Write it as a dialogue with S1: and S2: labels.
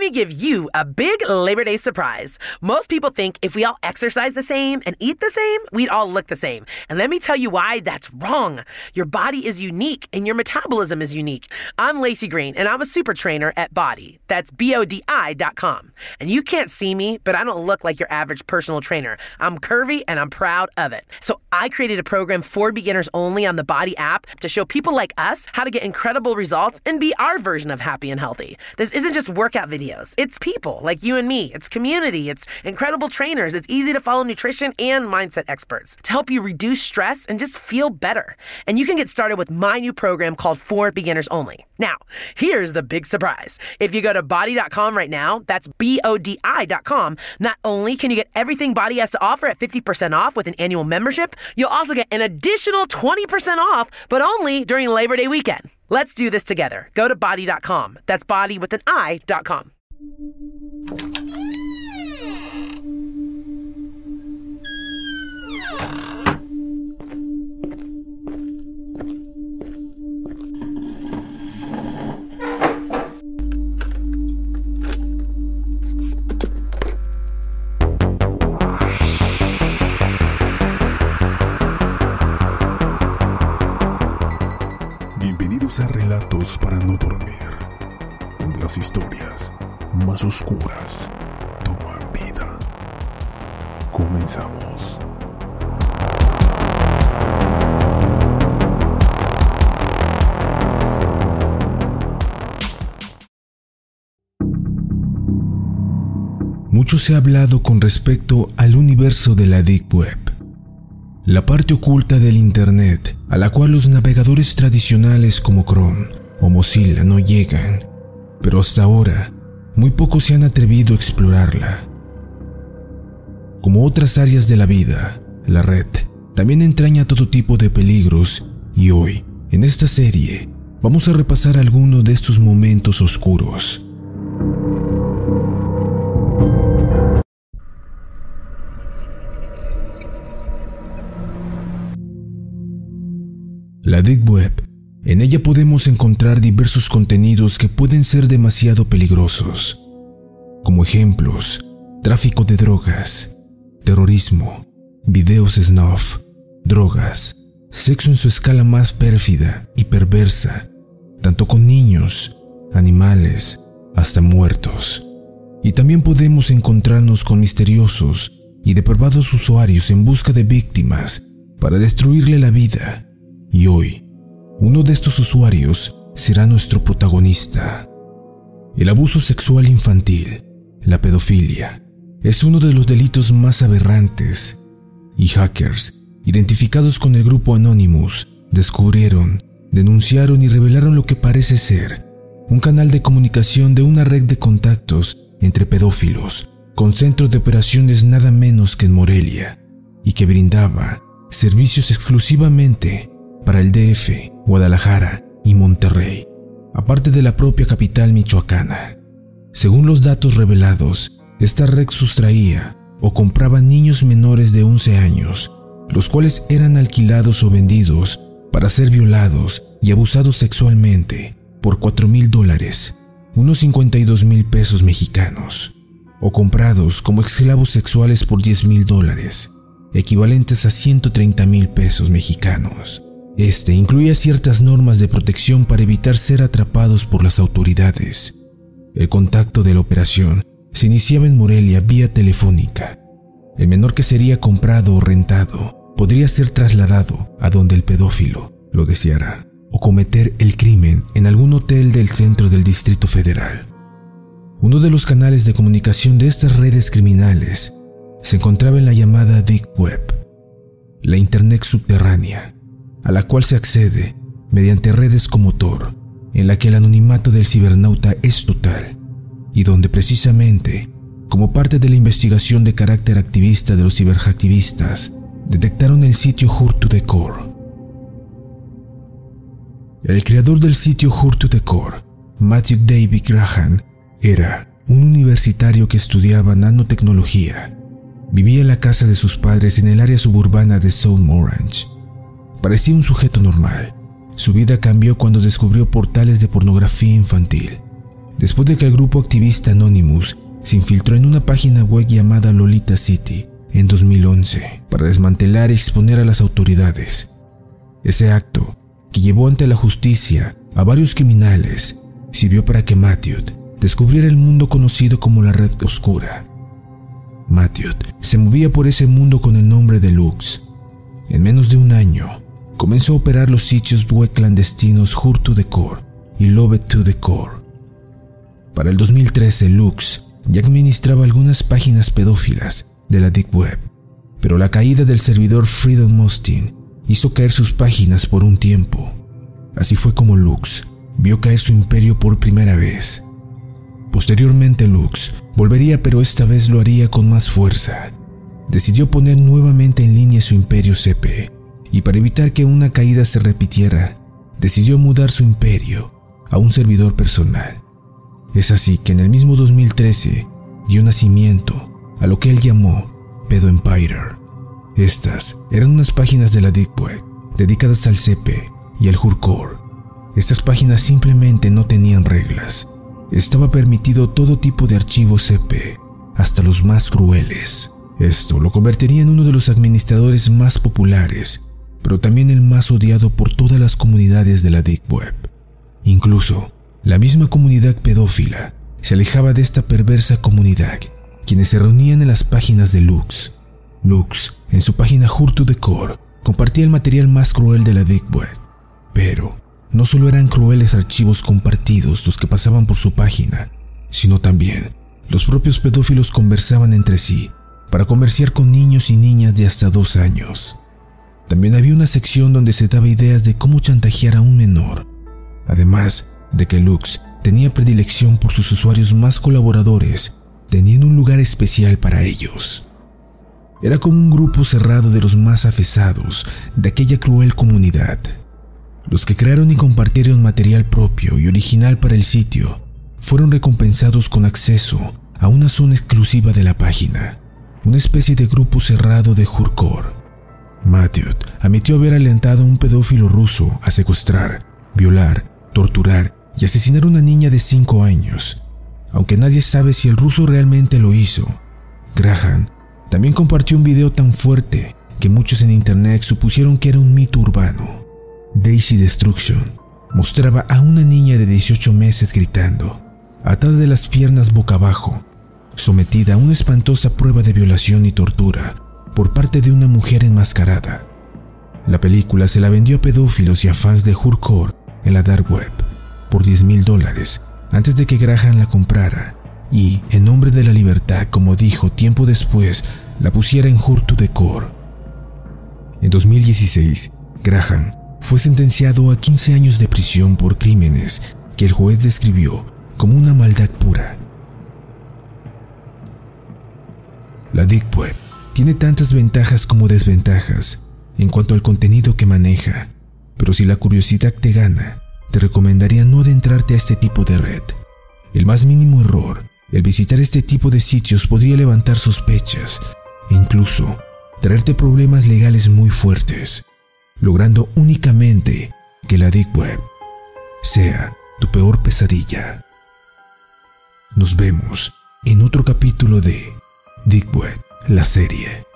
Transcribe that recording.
S1: let me give you a big Labor Day surprise. Most people think if we all exercise the same and eat the same, we'd all look the same. And let me tell you why that's wrong. Your body is unique and your metabolism is unique. I'm Lacey Green and I'm a super trainer at Body. That's B O D I.com. And you can't see me, but I don't look like your average personal trainer. I'm curvy and I'm proud of it. So I created a program for beginners only on the Body app to show people like us how to get incredible results and be our version of happy and healthy. This isn't just workout videos, it's people like you and me, it's community, it's incredible trainers, it's easy to follow nutrition and mindset experts to help you reduce stress and just feel better. And you can get started with my new program called For Beginners Only. Now, here's the big surprise. If you go to body.com right now, that's B O D I.com, not only can you get everything Body has to offer at 50% off with an annual membership, you'll also get an additional 20% off, but only during Labor Day weekend. Let's do this together. Go to body.com. That's body with an I.com.
S2: Relatos para no dormir, las historias más oscuras toman vida. Comenzamos. Mucho se ha hablado con respecto al universo de la Deep Web, la parte oculta del Internet a la cual los navegadores tradicionales como Chrome o Mozilla no llegan, pero hasta ahora muy pocos se han atrevido a explorarla. Como otras áreas de la vida, la red también entraña todo tipo de peligros y hoy, en esta serie, vamos a repasar algunos de estos momentos oscuros. La Deep Web. En ella podemos encontrar diversos contenidos que pueden ser demasiado peligrosos. Como ejemplos, tráfico de drogas, terrorismo, videos snuff, drogas, sexo en su escala más pérfida y perversa, tanto con niños, animales, hasta muertos. Y también podemos encontrarnos con misteriosos y depravados usuarios en busca de víctimas para destruirle la vida y hoy, uno de estos usuarios será nuestro protagonista. El abuso sexual infantil, la pedofilia, es uno de los delitos más aberrantes y hackers, identificados con el grupo Anonymous, descubrieron, denunciaron y revelaron lo que parece ser un canal de comunicación de una red de contactos entre pedófilos con centros de operaciones nada menos que en Morelia y que brindaba servicios exclusivamente para el DF, Guadalajara y Monterrey, aparte de la propia capital michoacana. Según los datos revelados, esta red sustraía o compraba niños menores de 11 años, los cuales eran alquilados o vendidos para ser violados y abusados sexualmente por 4 mil dólares, unos 52 mil pesos mexicanos, o comprados como esclavos sexuales por 10 mil dólares, equivalentes a 130 mil pesos mexicanos. Este incluía ciertas normas de protección para evitar ser atrapados por las autoridades. El contacto de la operación se iniciaba en Morelia vía telefónica. El menor que sería comprado o rentado podría ser trasladado a donde el pedófilo lo deseara o cometer el crimen en algún hotel del centro del Distrito Federal. Uno de los canales de comunicación de estas redes criminales se encontraba en la llamada Deep Web, la Internet subterránea, a la cual se accede mediante redes como Tor, en la que el anonimato del cibernauta es total, y donde precisamente, como parte de la investigación de carácter activista de los ciberhacktivistas, detectaron el sitio Hurt to the Core. El creador del sitio Hurt to the Core, Matthew David Graham, era un universitario que estudiaba nanotecnología. Vivía en la casa de sus padres en el área suburbana de South Orange Parecía un sujeto normal. Su vida cambió cuando descubrió portales de pornografía infantil. después de que el grupo activista Anonymous se infiltró en una página web llamada Lolita City en 2011 para desmantelar y exponer a las autoridades. Ese acto, que llevó ante la justicia a varios criminales, sirvió para que Matthew descubriera el mundo conocido como la Red Oscura. Matthew se movía por ese mundo con el nombre de Lux. En menos de un año, comenzó a operar los sitios web clandestinos Hurt to the Core y Love It to the Core. Para el 2013, Lux ya administraba algunas páginas pedófilas de la Deep Web, pero la caída del servidor Freedom Mostin hizo caer sus páginas por un tiempo. Así fue como Lux vio caer su imperio por primera vez. Posteriormente Lux volvería pero esta vez lo haría con más fuerza. Decidió poner nuevamente en línea su imperio CP y para evitar que una caída se repitiera, decidió mudar su imperio a un servidor personal. Es así que en el mismo 2013 dio nacimiento a lo que él llamó Pedo Empire. Estas eran unas páginas de la Deep Web dedicadas al CP y al Hurcore. Estas páginas simplemente no tenían reglas. Estaba permitido todo tipo de archivos CP, hasta los más crueles. Esto lo convertiría en uno de los administradores más populares, pero también el más odiado por todas las comunidades de la Deep Web. Incluso la misma comunidad pedófila se alejaba de esta perversa comunidad, quienes se reunían en las páginas de Lux. Lux, en su página Hurt to the Core, compartía el material más cruel de la Deep Web. Pero no solo eran crueles archivos compartidos los que pasaban por su página, sino también los propios pedófilos conversaban entre sí para comerciar con niños y niñas de hasta dos años. También había una sección donde se daba ideas de cómo chantajear a un menor. Además, de que Lux tenía predilección por sus usuarios más colaboradores, teniendo un lugar especial para ellos. Era como un grupo cerrado de los más afesados de aquella cruel comunidad. Los que crearon y compartieron material propio y original para el sitio fueron recompensados con acceso a una zona exclusiva de la página, una especie de grupo cerrado de Hurkor. Matthew admitió haber alentado a un pedófilo ruso a secuestrar, violar, torturar y asesinar a una niña de 5 años, aunque nadie sabe si el ruso realmente lo hizo. Graham también compartió un video tan fuerte que muchos en internet supusieron que era un mito urbano. Daisy Destruction mostraba a una niña de 18 meses gritando, atada de las piernas boca abajo, sometida a una espantosa prueba de violación y tortura por parte de una mujer enmascarada. La película se la vendió a pedófilos y a fans de Hurcore en la dark web por 10 mil dólares antes de que Graham la comprara y, en nombre de la libertad, como dijo tiempo después, la pusiera en Hurtu de Core. En 2016, Graham fue sentenciado a 15 años de prisión por crímenes que el juez describió como una maldad pura. La Deep Web tiene tantas ventajas como desventajas en cuanto al contenido que maneja, pero si la curiosidad te gana, te recomendaría no adentrarte a este tipo de red. El más mínimo error, el visitar este tipo de sitios podría levantar sospechas e incluso traerte problemas legales muy fuertes, logrando únicamente que la Deep Web sea tu peor pesadilla. Nos vemos en otro capítulo de Deep Web, la serie.